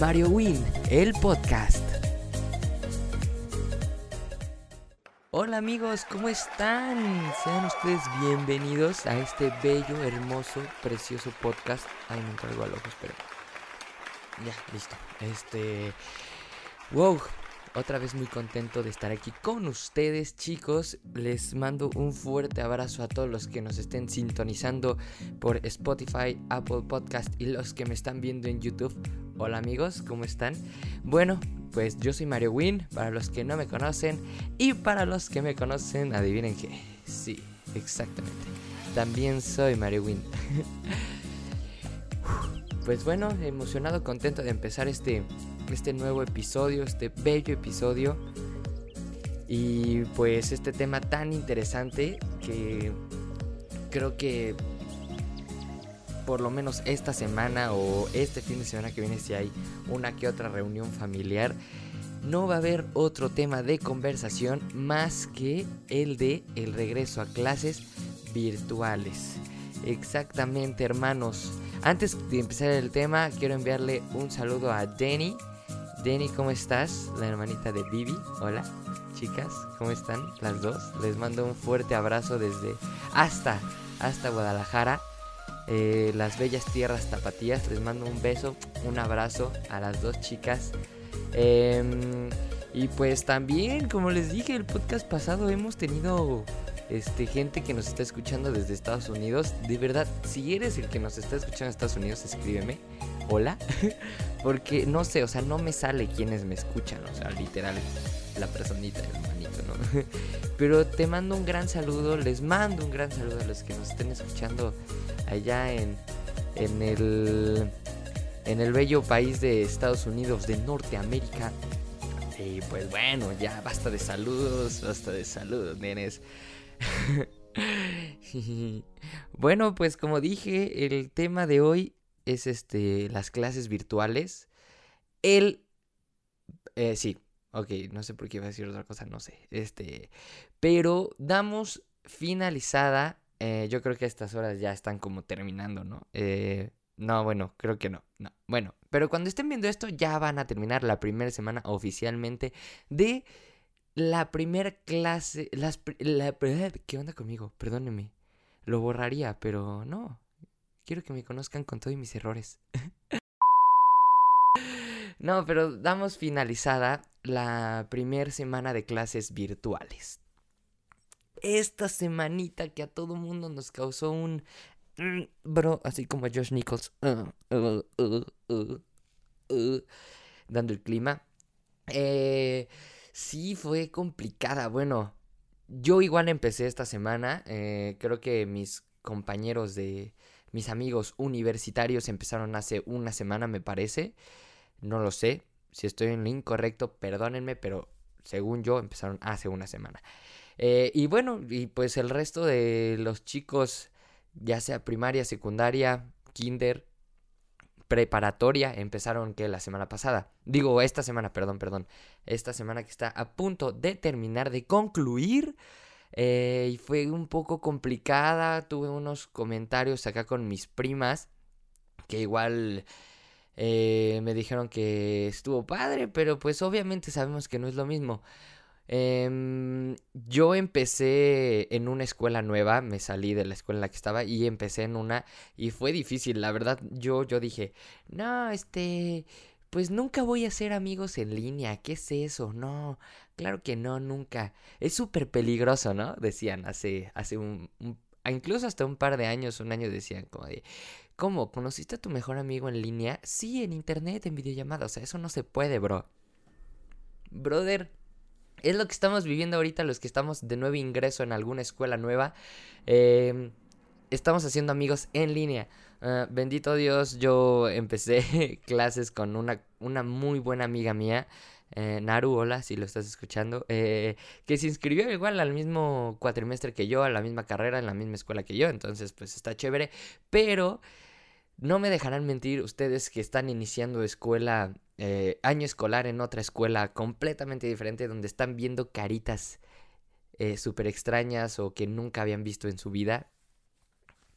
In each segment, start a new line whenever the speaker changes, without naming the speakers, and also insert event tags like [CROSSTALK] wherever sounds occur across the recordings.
Mario Win, el podcast. Hola amigos, ¿cómo están? Sean ustedes bienvenidos a este bello, hermoso, precioso podcast. Ay, me encargo al ojo, espero. Ya, listo. Este... Wow, otra vez muy contento de estar aquí con ustedes, chicos. Les mando un fuerte abrazo a todos los que nos estén sintonizando por Spotify, Apple Podcast y los que me están viendo en YouTube. Hola amigos, ¿cómo están? Bueno, pues yo soy Mario Win, para los que no me conocen y para los que me conocen, adivinen qué. Sí, exactamente. También soy Mario Win. [LAUGHS] pues bueno, emocionado, contento de empezar este este nuevo episodio, este bello episodio. Y pues este tema tan interesante que creo que por lo menos esta semana o este fin de semana que viene si hay una que otra reunión familiar, no va a haber otro tema de conversación más que el de el regreso a clases virtuales. Exactamente, hermanos. Antes de empezar el tema, quiero enviarle un saludo a Denny Denny, ¿cómo estás? La hermanita de Vivi. Hola, chicas, ¿cómo están? Las dos. Les mando un fuerte abrazo desde hasta, hasta Guadalajara. Eh, las bellas tierras tapatías. Les mando un beso, un abrazo a las dos chicas. Em, y pues también, como les dije, el podcast pasado hemos tenido este, gente que nos está escuchando desde Estados Unidos. De verdad, si eres el que nos está escuchando en Estados Unidos, escríbeme hola. [LAUGHS] Porque no sé, o sea, no me sale quienes me escuchan, o sea, literal, la personita, el manito, ¿no? [LAUGHS] Pero te mando un gran saludo, les mando un gran saludo a los que nos estén escuchando allá en, en el en el bello país de Estados Unidos de Norteamérica. Y pues bueno, ya basta de saludos, basta de saludos, nenes. [LAUGHS] bueno, pues como dije, el tema de hoy es este, las clases virtuales. El... Eh, sí, ok, no sé por qué iba a decir otra cosa, no sé. Este, pero damos finalizada. Eh, yo creo que estas horas ya están como terminando, ¿no? Eh, no, bueno, creo que no, no. Bueno, pero cuando estén viendo esto ya van a terminar la primera semana oficialmente de la primera clase. Las, la, ¿Qué onda conmigo? Perdóneme. Lo borraría, pero no. Quiero que me conozcan con todos mis errores. [LAUGHS] no, pero damos finalizada la primera semana de clases virtuales. Esta semanita que a todo mundo nos causó un... Mm, bro, así como a Josh Nichols. Uh, uh, uh, dando el clima. Eh, sí, fue complicada. Bueno, yo igual empecé esta semana. Eh, creo que mis compañeros de, mis amigos universitarios empezaron hace una semana, me parece. No lo sé. Si estoy en lo incorrecto, perdónenme, pero según yo empezaron hace una semana. Eh, y bueno, y pues el resto de los chicos, ya sea primaria, secundaria, kinder, preparatoria, empezaron que la semana pasada. Digo, esta semana, perdón, perdón. Esta semana que está a punto de terminar, de concluir. Eh, y fue un poco complicada. Tuve unos comentarios acá con mis primas que igual eh, me dijeron que estuvo padre, pero pues obviamente sabemos que no es lo mismo. Em, yo empecé en una escuela nueva, me salí de la escuela en la que estaba y empecé en una y fue difícil, la verdad yo, yo dije, no, este, pues nunca voy a ser amigos en línea, ¿qué es eso? No, claro que no, nunca. Es súper peligroso, ¿no? Decían hace, hace un, incluso hasta un par de años, un año decían como de, ¿cómo? ¿Conociste a tu mejor amigo en línea? Sí, en internet, en videollamada, o sea, eso no se puede, bro. Brother, es lo que estamos viviendo ahorita los que estamos de nuevo ingreso en alguna escuela nueva. Eh, estamos haciendo amigos en línea. Ah, bendito Dios, yo empecé [LAUGHS] clases con una, una muy buena amiga mía, eh, Naru, hola, si lo estás escuchando, eh, que se inscribió igual al mismo cuatrimestre que yo, a la misma carrera, en la misma escuela que yo, entonces pues está chévere, pero no me dejarán mentir ustedes que están iniciando escuela, eh, año escolar en otra escuela completamente diferente, donde están viendo caritas súper extrañas o que nunca habían visto en su vida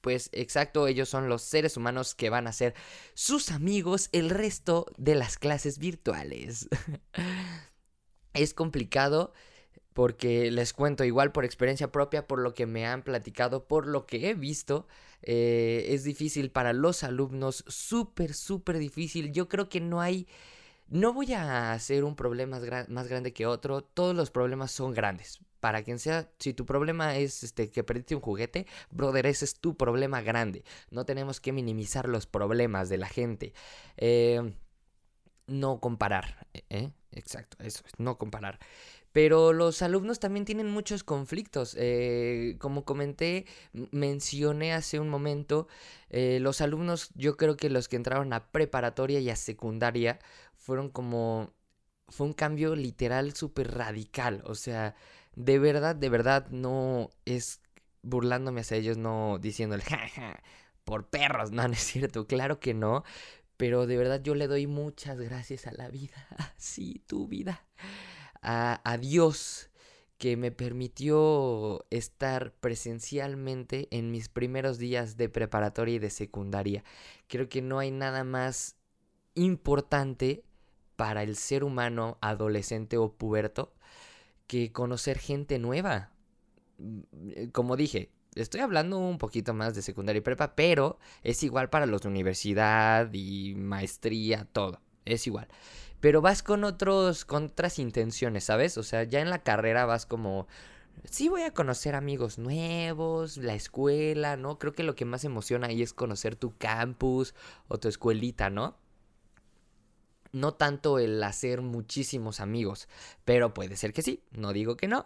pues exacto, ellos son los seres humanos que van a ser sus amigos el resto de las clases virtuales. [LAUGHS] es complicado porque les cuento igual por experiencia propia, por lo que me han platicado, por lo que he visto, eh, es difícil para los alumnos, súper, súper difícil. Yo creo que no hay no voy a hacer un problema más, grande que otro. Todos los problemas son grandes. Para quien sea, si tu problema es este, que perdiste un juguete, brother, ese es tu problema grande. No tenemos que minimizar los problemas de la gente. Eh, no comparar. ¿eh? Exacto, eso es, no comparar. Pero los alumnos también tienen muchos conflictos. Eh, como comenté, mencioné hace un momento, eh, los alumnos, yo creo que los que entraron a preparatoria y a secundaria fueron como... Fue un cambio literal súper radical. O sea, de verdad, de verdad, no es burlándome hacia ellos, no diciéndole, jaja, por perros. [LAUGHS] No, no es cierto, claro que no. Pero de verdad yo le doy muchas gracias a la vida. [LAUGHS] Sí, tu vida. A, a, Dios que me permitió estar presencialmente en mis primeros días de preparatoria y de secundaria. Creo que no hay nada más importante para el ser humano adolescente o puberto que conocer gente nueva. Mm, eh, como dije, estoy hablando un poquito más de secundaria y prepa, pero es igual para los de universidad y maestría, todo. Es igual. Pero vas con otros, con otras intenciones, ¿sabes? O sea, ya en la carrera vas como. Sí, voy a conocer amigos nuevos, la escuela, ¿no? Creo que lo que más emociona ahí es conocer tu campus o tu escuelita, ¿no? No tanto el hacer muchísimos amigos, pero puede ser que sí, no digo que no.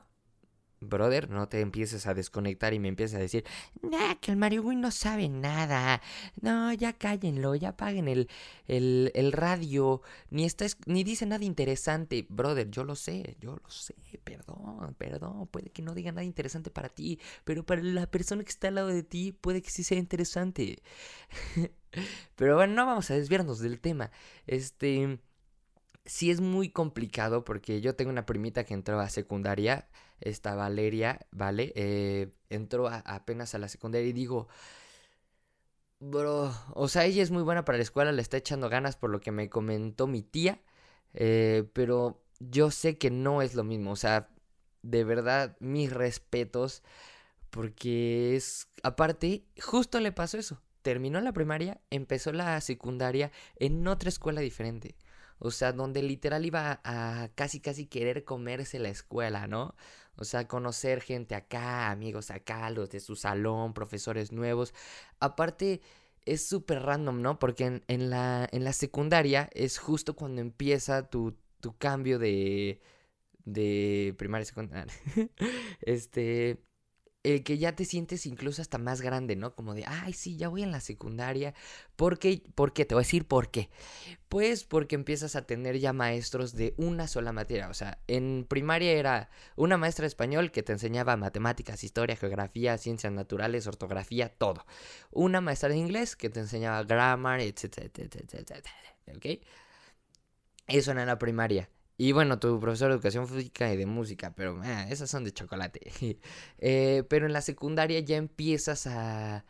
Brother, no te empieces a desconectar y me empieces a decir, nah, que el Mario no sabe nada. No, ya cállenlo, ya apaguen el, el, el radio. Ni, está, ni dice nada interesante. Brother, yo lo sé, yo lo sé. Perdón, perdón. Puede que no diga nada interesante para ti, pero para la persona que está al lado de ti puede que sí sea interesante. [LAUGHS] Pero bueno, no vamos a desviarnos del tema. Este. Sí es muy complicado porque yo tengo una primita que entró a secundaria, esta Valeria, ¿vale? Eh, entró apenas a la secundaria y digo, bro, o sea, ella es muy buena para la escuela, le está echando ganas por lo que me comentó mi tía, eh, pero yo sé que no es lo mismo, o sea, de verdad, mis respetos, porque es, aparte, justo le pasó eso, terminó la primaria, empezó la secundaria en otra escuela diferente. O sea, donde literal iba a casi casi querer comerse la escuela, ¿no? O sea, conocer gente acá, amigos acá, los de su salón, profesores nuevos. Aparte, es súper random, ¿no? Porque en, la, en la secundaria es justo cuando empieza tu, tu cambio de, de primaria secundaria. [LAUGHS] este, el que ya te sientes incluso hasta más grande, ¿no? Como de, ay, sí, ya voy en la secundaria. ¿Por qué? ¿Por qué? Te voy a decir por qué. Pues porque empiezas a tener ya maestros de una sola materia. O sea, en primaria era una maestra de español que te enseñaba matemáticas, historia, geografía, ciencias naturales, ortografía, todo. Una maestra de inglés que te enseñaba grammar, etcétera, etcétera, etcétera. ¿Ok? Eso era la primaria. Y bueno, tu profesor de educación física y de música, pero ah, esas son de chocolate. [LAUGHS] Eh, pero en la secundaria ya empiezas a,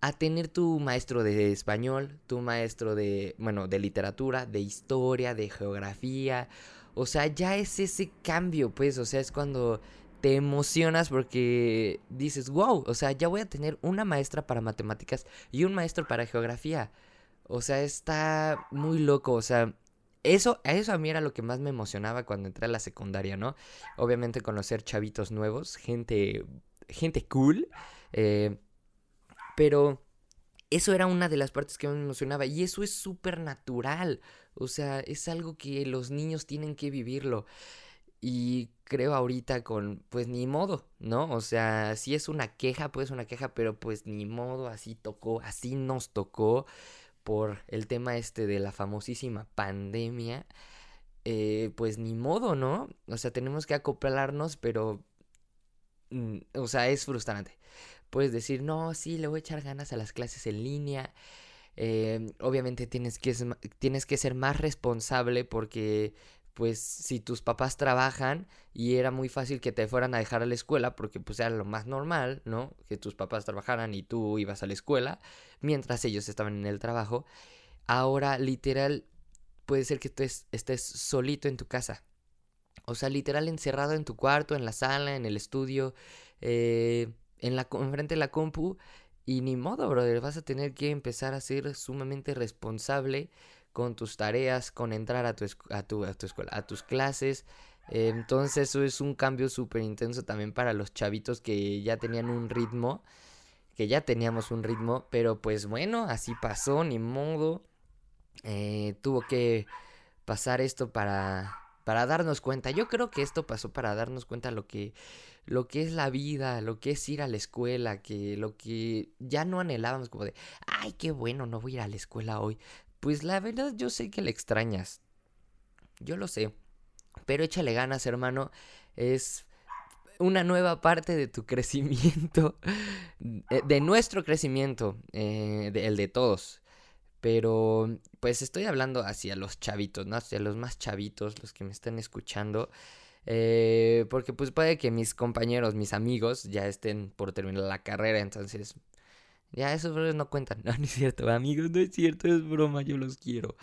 a tener tu maestro de español, tu maestro de, bueno, de literatura, de historia, de geografía. O sea, ya es ese cambio, pues, o sea, es cuando te emocionas porque dices, wow, o sea, ya voy a tener una maestra para matemáticas y un maestro para geografía. O sea, está muy loco, o sea, eso, eso a mí era lo que más me emocionaba cuando entré a la secundaria, ¿no? Obviamente conocer chavitos nuevos, gente, gente cool, eh, pero eso era una de las partes que me emocionaba y eso es súper natural, o sea, es algo que los niños tienen que vivirlo. Y creo ahorita con, pues ni modo, ¿no? O sea, si es una queja, pues una queja, pero pues ni modo, así tocó, así nos tocó por el tema este de la famosísima pandemia, eh, pues ni modo, ¿no? O sea, tenemos que acoplarnos, pero, mm, o sea, es frustrante. Puedes decir, no, sí, le voy a echar ganas a las clases en línea. Eh, obviamente tienes que, tienes que ser más responsable porque pues si tus papás trabajan y era muy fácil que te fueran a dejar a la escuela porque pues era lo más normal, ¿no? Que tus papás trabajaran y tú ibas a la escuela mientras ellos estaban en el trabajo. Ahora literal puede ser que tú estés solito en tu casa. O sea, literal encerrado en tu cuarto, en la sala, en el estudio, eh, en la enfrente de la compu y ni modo, brother, vas a tener que empezar a ser sumamente responsable con tus tareas, con entrar a tu, a tu, a tu escuela, a tus clases. entonces eso es un cambio súper intenso también para los chavitos que ya tenían un ritmo, que ya teníamos un ritmo, pero pues bueno, así pasó, ni modo. Eh, tuvo que pasar esto para, para darnos cuenta. Yo creo que esto pasó para darnos cuenta lo que lo que es la vida, lo que es ir a la escuela, que lo que ya no anhelábamos como de, ay, qué bueno, no voy a ir a la escuela hoy. Pues la verdad yo sé que le extrañas. Yo lo sé. Pero échale ganas, hermano. Es una nueva parte de tu [LAUGHS] crecimiento. De, nuestro crecimiento. Eh, el de todos. Pero pues estoy hablando hacia los chavitos, ¿no? Hacia los más chavitos, los que me están escuchando. Eh, porque pues puede que mis compañeros, mis amigos ya estén por terminar la carrera, entonces ya, esos brothers no cuentan. [LAUGHS] No, no es cierto, amigos, no es cierto, es broma, yo los quiero.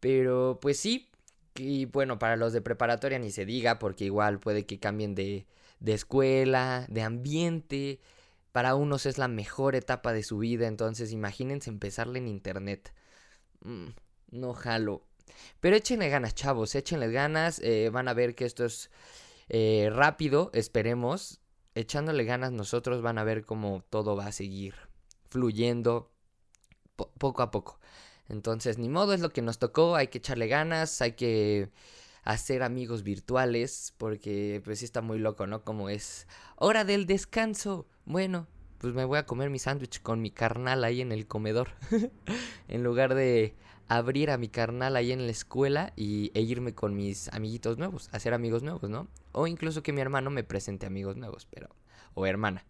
Pero pues sí, y bueno, para los de preparatoria ni se diga, porque igual puede que cambien de, de escuela, de ambiente. Para unos es la mejor etapa de su vida, entonces imagínense empezarle en internet. Mm, no jalo. Pero échenle ganas, chavos, échenle ganas. Eh, van a ver que esto es eh, rápido, esperemos. Echándole ganas nosotros van a ver cómo todo va a seguir fluyendo poco a poco. Entonces, ni modo, es lo que nos tocó, hay que echarle ganas, hay que hacer amigos virtuales, porque pues sí está muy loco, ¿no? Como es hora del descanso. Bueno, pues me voy a comer mi sándwich con mi carnal ahí en el comedor. [LAUGHS] en lugar de abrir a mi carnal ahí en la escuela y, e irme con mis amiguitos nuevos, hacer amigos nuevos, ¿no? O incluso que mi hermano me presente amigos nuevos, pero... o hermana.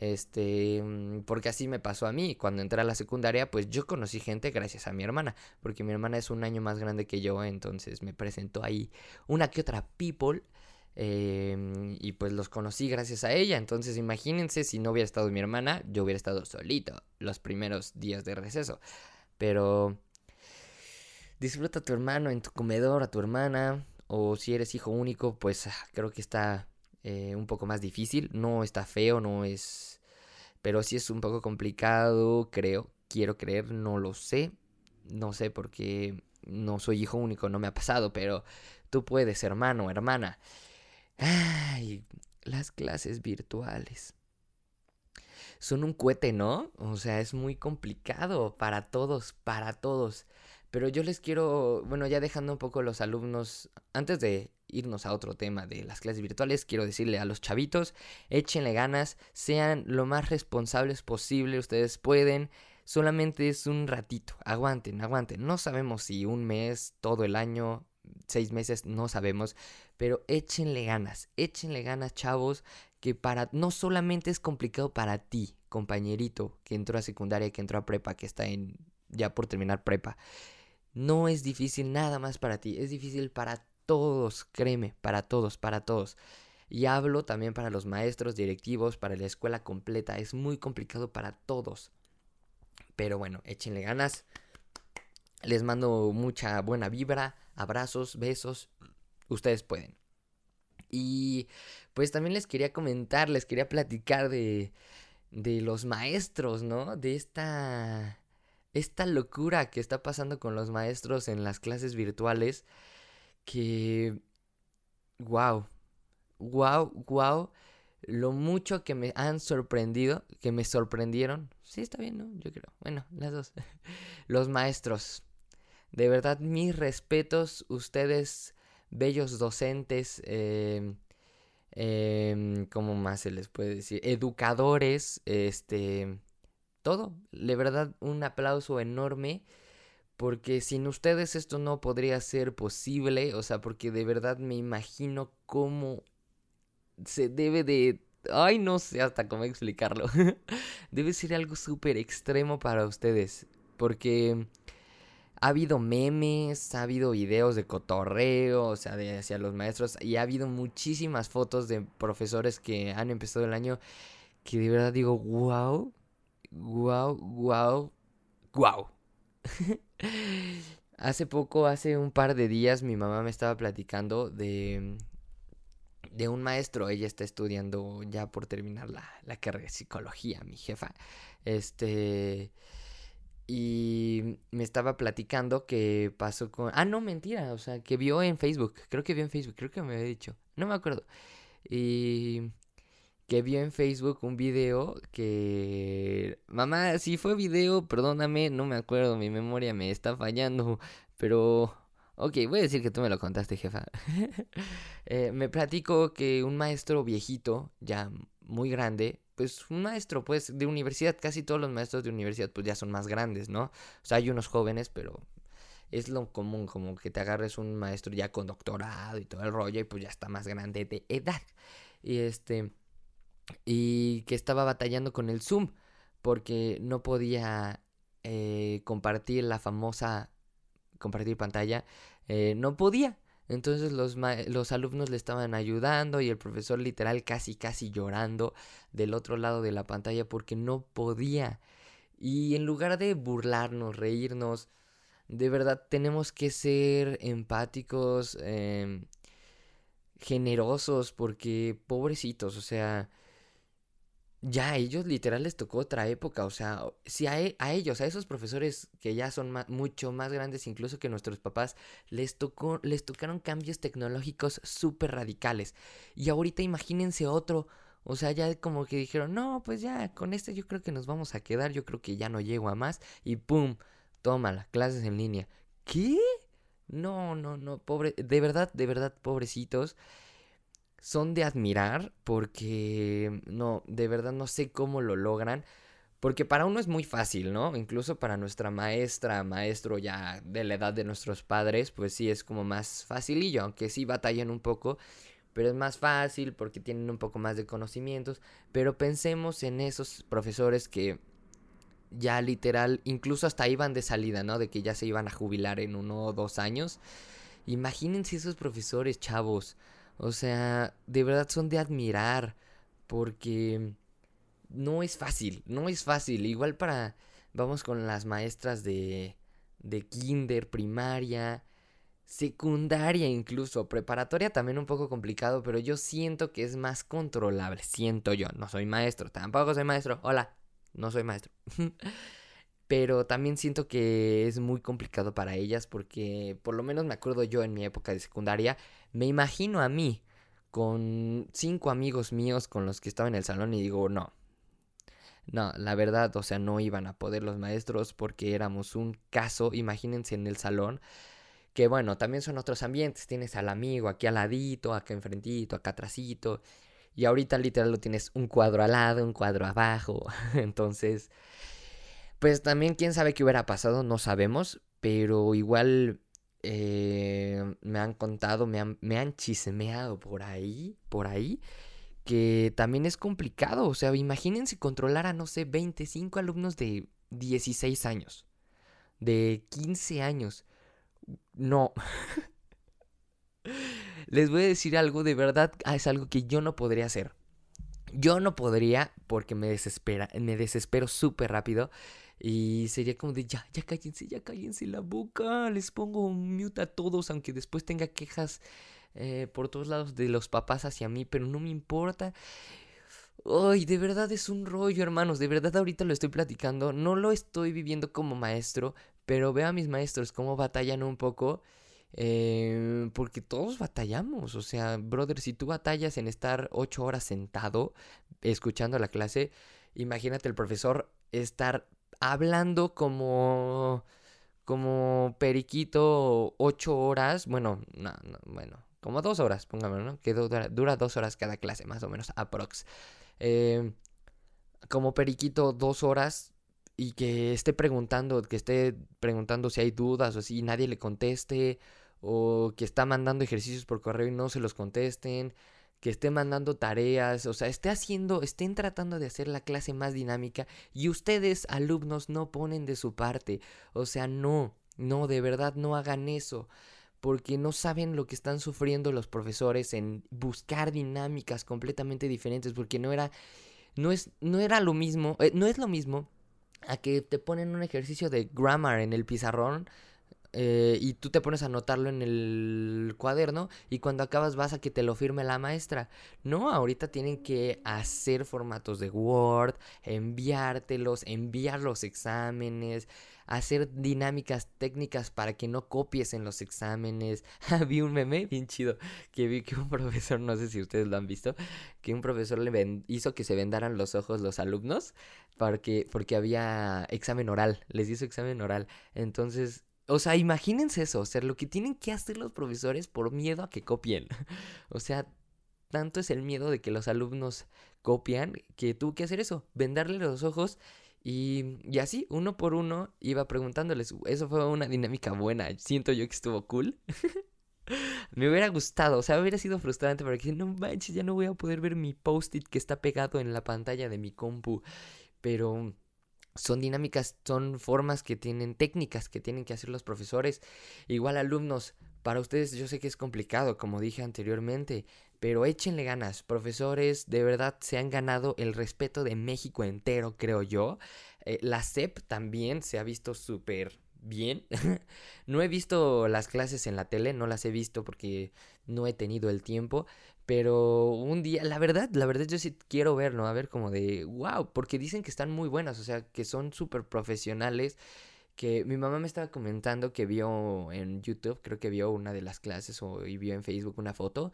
Este, mm, porque así me pasó a mí. Cuando entré a la secundaria, pues yo conocí gente gracias a mi hermana. Porque mi hermana es un año más grande que yo, entonces me presentó ahí una que otra people. Em, y pues los conocí gracias a ella. Entonces imagínense si no hubiera estado mi hermana, yo hubiera estado solito los primeros días de receso. Pero disfruta a tu hermano en tu comedor, a tu hermana. O si eres hijo único, pues ah, creo que está eh, un poco más difícil. No está feo, no es... Pero sí es un poco complicado, creo. Quiero creer, no lo sé. No sé porque no soy hijo único, no me ha pasado, pero tú puedes, hermano, hermana. Ay, las clases virtuales. Son un cohete, ¿no? O sea, es muy complicado para todos, para todos. Pero yo les quiero, bueno, ya dejando un poco los alumnos, antes de irnos a otro tema de las clases virtuales, quiero decirle a los chavitos, échenle ganas, sean lo más responsables posible, ustedes pueden, solamente es un ratito, aguanten, aguanten, no sabemos si un mes, todo el año, seis meses, no sabemos, pero échenle ganas, échenle ganas, chavos, que para, no solamente es complicado para ti, compañerito, que entró a secundaria, que entró a prepa, que está en, ya por terminar prepa, no es difícil nada más para ti, es difícil para todos, créeme, para todos, para todos. Y hablo también para los maestros, directivos, para la escuela completa, es muy complicado para todos. Pero bueno, échenle ganas. Les mando mucha buena vibra, abrazos, besos. Ustedes pueden. Y pues también les quería comentar, les quería platicar de, de los maestros, ¿no? De esta esta locura que está pasando con los maestros en las clases virtuales que wow, wow, wow, lo mucho que me han sorprendido, que me sorprendieron. Sí, está bien, ¿no? Yo creo. Bueno, las dos. [LAUGHS] los maestros. De verdad, mis respetos, ustedes, bellos docentes, eh, ¿cómo más se les puede decir? Educadores, este, todo. De verdad, un aplauso enorme. Porque sin ustedes esto no podría ser posible. O sea, porque de verdad me imagino cómo se debe de... Ay, no sé hasta cómo explicarlo. [LAUGHS] debe ser algo súper extremo para ustedes. Porque ha habido memes, ha habido videos de cotorreo, o sea, de hacia los maestros, y ha habido muchísimas fotos de profesores que han empezado el año que de verdad digo, wow, wow, wow, wow. hace poco, hace un par de días, mi mamá me estaba platicando de, de un maestro. Ella está estudiando ya por terminar la, la carrera de psicología, mi jefa. Este. Y me estaba platicando que pasó con... Ah, no, mentira. O sea, que vio en Facebook. Creo que vio en Facebook. Creo que me había dicho. No me acuerdo. Y que vio en Facebook un video que... Mamá, si fue video, perdóname, no me acuerdo, mi memoria me está fallando, pero... Ok, voy a decir que tú me lo contaste, jefa. [LAUGHS] Eh, me platico que un maestro viejito, ya muy grande, pues un maestro pues de universidad, casi todos los maestros de universidad pues ya son más grandes, ¿no? O sea, hay unos jóvenes, pero es lo común, como que te agarres un maestro ya con doctorado y todo el rollo y pues ya está más grande de edad. Y este y que estaba batallando con el Zoom porque no podía eh, compartir la famosa compartir pantalla, eh, no podía. Entonces los, los alumnos le estaban ayudando y el profesor literal casi casi llorando del otro lado de la pantalla porque no podía. Y en lugar de burlarnos, reírnos, de verdad tenemos que ser empáticos, em, generosos, porque pobrecitos, o sea, ya a ellos literal les tocó otra época, o sea, si a, e, a ellos, a esos profesores que ya son mucho más grandes incluso que nuestros papás, les tocó, les tocaron cambios tecnológicos súper radicales. Y ahorita imagínense otro, o sea, ya como que dijeron, no, pues ya, con este yo creo que nos vamos a quedar, yo creo que ya no llego a más, y ¡pum! las clases en línea. ¿Qué? No, no, no, pobre, de verdad, de verdad, pobrecitos son de admirar porque no, de verdad no sé cómo lo logran. Porque para uno es muy fácil, ¿no? Incluso para nuestra maestra, maestro ya de la edad de nuestros padres, pues sí es como más facilillo, aunque sí batallan un poco, pero es más fácil porque tienen un poco más de conocimientos. Pero pensemos en esos profesores que ya literal, incluso hasta iban de salida, ¿no? De que ya se iban a jubilar en uno o dos años. Imagínense esos profesores, chavos. O sea, de verdad son de admirar porque no es fácil, no es fácil. Igual para, vamos con las maestras de, de kinder, primaria, secundaria incluso, preparatoria también un poco complicado, pero yo siento que es más controlable, siento yo, no soy maestro, tampoco soy maestro, hola, no soy maestro. [LAUGHS] pero también siento que es muy complicado para ellas porque por lo menos me acuerdo yo en mi época de secundaria, me imagino a mí con cinco amigos míos con los que estaba en el salón y digo, no, no, la verdad, o sea, no iban a poder los maestros porque éramos un caso, imagínense en el salón, que bueno, también son otros ambientes, tienes al amigo aquí al ladito, acá enfrentito, acá atrásito, y ahorita literal lo tienes un cuadro al lado, un cuadro abajo, [LAUGHS] entonces pues también quién sabe qué hubiera pasado, no sabemos, pero igual eh, me han contado, me han, me han chismeado por ahí, por ahí, que también es complicado. O sea, imagínense controlar a, no sé, 25 alumnos de 16 años, de 15 años. No. [LAUGHS] Les voy a decir algo, de verdad, ah, es algo que yo no podría hacer. Yo no podría porque me desespera, me desespero súper rápido. Y sería como de ya, ya cállense, ya cállense la boca. Les pongo mute a todos, aunque después tenga quejas eh, por todos lados de los papás hacia mí, pero no me importa. Ay, de verdad es un rollo, hermanos. De verdad ahorita lo estoy platicando. No lo estoy viviendo como maestro, pero veo a mis maestros cómo batallan un poco. Eh, porque todos batallamos. O sea, brother, si tú batallas en estar ocho horas sentado escuchando la clase, imagínate el profesor estar hablando como como periquito ocho horas, bueno, no, bueno, como dos horas, póngame, ¿no? Que dura, dura, dos horas cada clase, más o menos, aprox. Eh, como periquito dos horas y que esté preguntando, que esté preguntando si hay dudas o si nadie le conteste, o que está mandando ejercicios por correo y no se los contesten, que esté mandando tareas, o sea, esté haciendo, estén tratando de hacer la clase más dinámica y ustedes, alumnos, no ponen de su parte. O sea, no, No, de verdad no hagan eso porque no saben lo que están sufriendo los profesores en buscar dinámicas completamente diferentes, porque no era, no es, no era lo mismo, eh, no es lo mismo a que te ponen un ejercicio de grammar en el pizarrón eh, y tú te pones a anotarlo en el cuaderno y cuando acabas vas a que te lo firme la maestra. No, ahorita tienen que hacer formatos de Word, enviártelos, enviar los exámenes, hacer dinámicas técnicas para que no copies en los exámenes. [LAUGHS] vi un meme bien chido que vi que un profesor, no sé si ustedes lo han visto, que un profesor le hizo que se vendaran los ojos los alumnos porque había examen oral, les hizo examen oral. Entonces, o sea, imagínense eso, o sea, lo que tienen que hacer los profesores por miedo a que copien. [LAUGHS] o sea, tanto es el miedo de que los alumnos copian que tuvo que hacer eso, vendarle los ojos y, así, uno por uno, iba preguntándoles. Eso fue una dinámica buena. Siento yo que estuvo cool. [LAUGHS] me hubiera gustado, o sea, hubiera sido frustrante porque no manches, ya no voy a poder ver mi post-it que está pegado en la pantalla de mi compu. Pero son dinámicas, son formas que tienen, técnicas que tienen que hacer los profesores. Igual alumnos, para ustedes yo sé que es complicado, como dije anteriormente, pero échenle ganas, profesores, de verdad se han ganado el respeto de México entero, creo yo. Eh, la SEP también se ha visto súper bien. [LAUGHS] no he visto las clases en la tele, no las he visto porque no he tenido el tiempo, pero un día, la verdad, la verdad yo sí quiero verlo, a ver como de, wow, porque dicen que están muy buenas, o sea, que son súper profesionales que mi mamá me estaba comentando que vio en YouTube, creo que vio una de las clases o y vio en Facebook una foto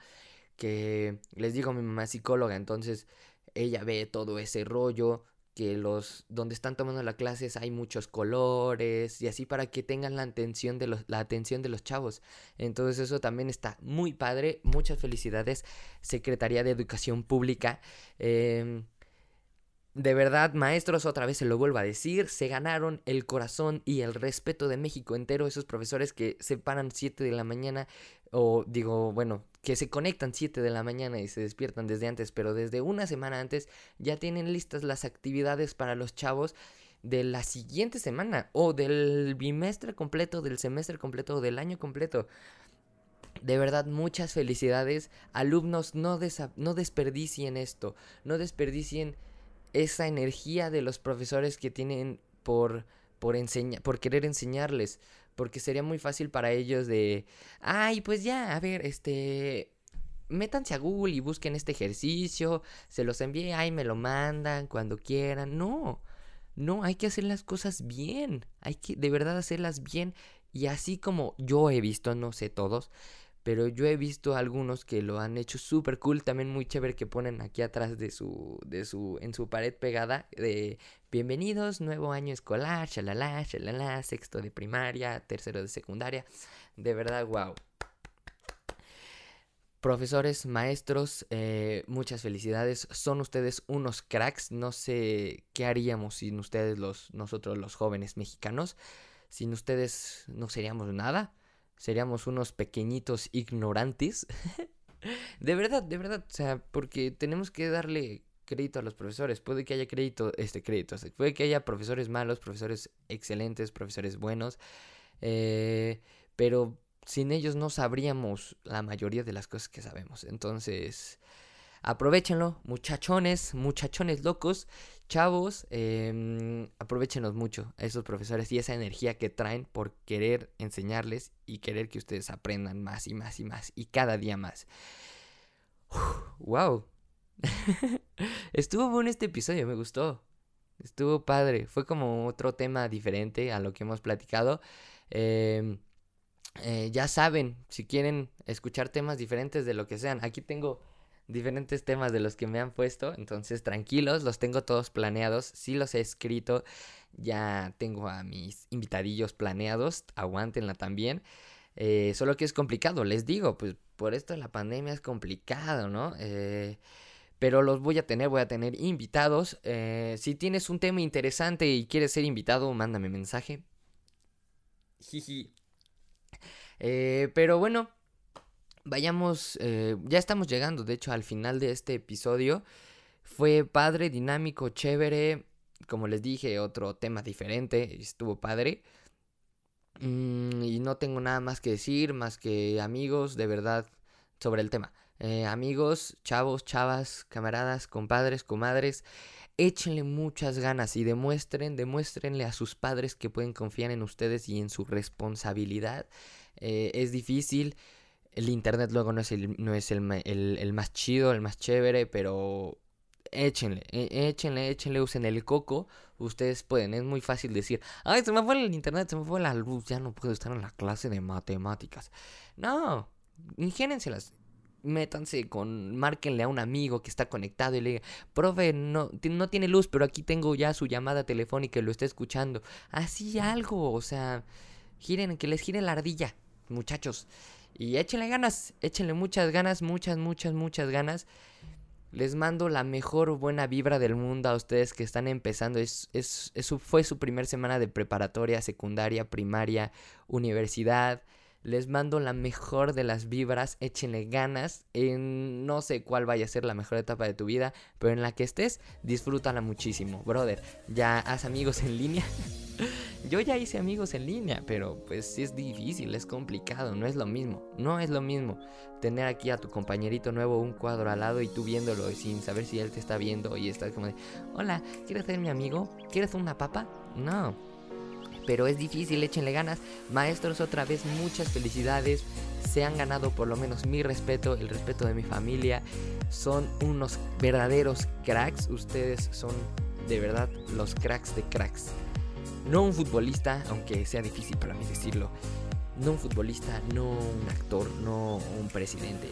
que les digo, mi mamá es psicóloga, entonces ella ve todo ese rollo, que los donde están tomando las clases hay muchos colores y así para que tengan la atención de los la atención de los chavos. Entonces eso también está muy padre. Muchas felicidades Secretaría de Educación Pública. Em, de verdad, maestros, otra vez se lo vuelvo a decir, se ganaron el corazón y el respeto de México entero, esos profesores que se paran 7 de la mañana, o digo, bueno, que se conectan 7 de la mañana y se despiertan desde antes, pero desde una semana antes ya tienen listas las actividades para los chavos de la siguiente semana, o del bimestre completo, del semestre completo, o del año completo. De verdad, muchas felicidades. Alumnos, no, no desperdicien esto, no desperdicien esa energía de los profesores que tienen por, por, por querer enseñarles. Porque sería muy fácil para ellos de, ay, pues ya, a ver, este, métanse a Google y busquen este ejercicio, se los envíe, ay, me lo mandan cuando quieran. No, no, hay que hacer las cosas bien, hay que de verdad hacerlas bien. Y así como yo he visto, no sé todos, pero yo he visto algunos que lo han hecho súper cool, también muy chévere que ponen aquí atrás de su, de su, en su pared pegada de bienvenidos, nuevo año escolar, shalala, shalala, sexto de primaria, tercero de secundaria, de verdad, wow. Profesores, maestros, eh, muchas felicidades. Son ustedes unos cracks. No sé qué haríamos sin ustedes, los, nosotros los jóvenes mexicanos. Sin ustedes no seríamos nada seríamos unos pequeñitos ignorantes. [LAUGHS] de verdad, de verdad, o sea, porque tenemos que darle crédito a los profesores. Puede que haya crédito, este crédito, puede que haya profesores malos, profesores excelentes, profesores buenos, eh, pero sin ellos no sabríamos la mayoría de las cosas que sabemos. Entonces, aprovechenlo, muchachones, muchachones locos, chavos, eh, aprovechenlos mucho a esos profesores y esa energía que traen por querer enseñarles y querer que ustedes aprendan más y más y más y cada día más. ¡Wow! [LAUGHS] Estuvo bueno este episodio, me gustó. Estuvo padre. Fue como otro tema diferente a lo que hemos platicado. Em, eh, ya saben, si quieren escuchar temas diferentes de lo que sean, aquí tengo diferentes temas de los que me han puesto. Entonces, tranquilos, los tengo todos planeados. Sí los he escrito. Ya tengo a mis invitadillos planeados. Aguántenla también. Eh, solo que es complicado, les digo, pues por esto la pandemia es complicado, ¿no? Eh, pero los voy a tener, voy a tener invitados. Eh, si tienes un tema interesante y quieres ser invitado, mándame mensaje. Jiji. pero bueno, vayamos, eh, ya estamos llegando, de hecho, al final de este episodio. Fue padre, dinámico, chévere. Como les dije, otro tema diferente, estuvo padre. Mm, y no tengo nada más que decir, más que amigos, de verdad, sobre el tema. Eh, amigos, chavos, chavas, camaradas, compadres, comadres, échenle muchas ganas y demuestren, demuéstrenle a sus padres que pueden confiar en ustedes y en su responsabilidad. Eh, es difícil, el internet luego no es, el, no es el, el, más chido, el más chévere, pero échenle, e, échenle, échenle, usen el coco. Ustedes pueden, es muy fácil decir, ay, se me fue el internet, se me fue la luz, ya no puedo estar en la clase de matemáticas. No, ingénenselas. Métanse con, márquenle a un amigo que está conectado y le digan, profe, no, no tiene luz, pero aquí tengo ya su llamada telefónica y lo está escuchando. Así algo, o sea, giren, que les gire la ardilla, muchachos. Y échenle ganas, échenle muchas ganas, muchas, muchas, muchas ganas. Les mando la mejor buena vibra del mundo a ustedes que están empezando. Es, es, fue su primer semana de preparatoria, secundaria, primaria, universidad. Les mando la mejor de las vibras, échenle ganas. En no sé cuál vaya a ser la mejor etapa de tu vida, pero en la que estés, disfrútala muchísimo. Brother, ya haz amigos en línea. [LAUGHS] Yo ya hice amigos en línea, pero pues es difícil, es complicado, no es lo mismo, no es lo mismo tener aquí a tu compañerito nuevo un cuadro al lado y tú viéndolo sin saber si él te está viendo y estás como de, hola, ¿quieres ser mi amigo? ¿Quieres una papa? No. Pero es difícil, échenle ganas. Maestros, otra vez muchas felicidades. Se han ganado por lo menos mi respeto, el respeto de mi familia. Son unos verdaderos cracks. Ustedes son de verdad los cracks de cracks. No un futbolista, aunque sea difícil para mí decirlo. No un futbolista, no un actor, no un presidente.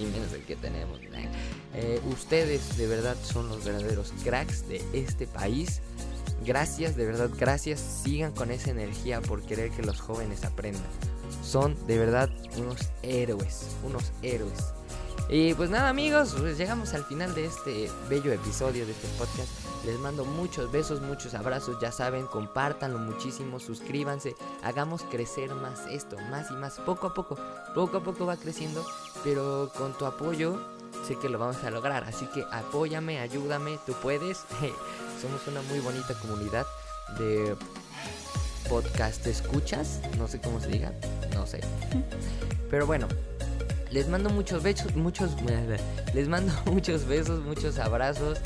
y menos el que tenemos. Eh, ustedes de verdad son los verdaderos cracks de este país. Gracias, de verdad, gracias. Sigan con esa energía por querer que los jóvenes aprendan. Son de verdad unos héroes, unos héroes. Y pues nada amigos, pues llegamos al final de este bello episodio de este podcast. Les mando muchos besos, muchos abrazos, ya saben, compártanlo muchísimo, suscríbanse, hagamos crecer más esto, más y más, poco a poco, poco a poco va creciendo, pero con tu apoyo sé que lo vamos a lograr, así que apóyame, ayúdame, tú puedes. [LAUGHS] Somos una muy bonita comunidad de podcast escuchas, no sé cómo se diga, no sé. Pero bueno, les mando muchos besos, muchos, [LAUGHS] les mando [LAUGHS] muchos besos, muchos abrazos.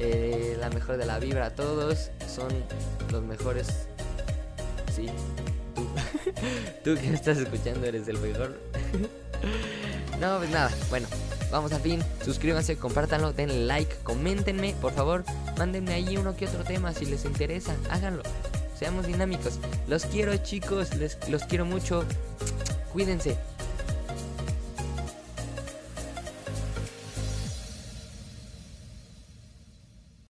Eh, la mejor de la vibra a todos. Son los mejores. Sí, tú. [LAUGHS] tú que estás escuchando eres el mejor. no, pues nada, bueno. Vamos al fin, suscríbanse, compártanlo, denle like, coméntenme, por favor, mándenme ahí uno que otro tema si les interesa, háganlo, seamos dinámicos. Los quiero chicos, les, los quiero mucho, cuídense.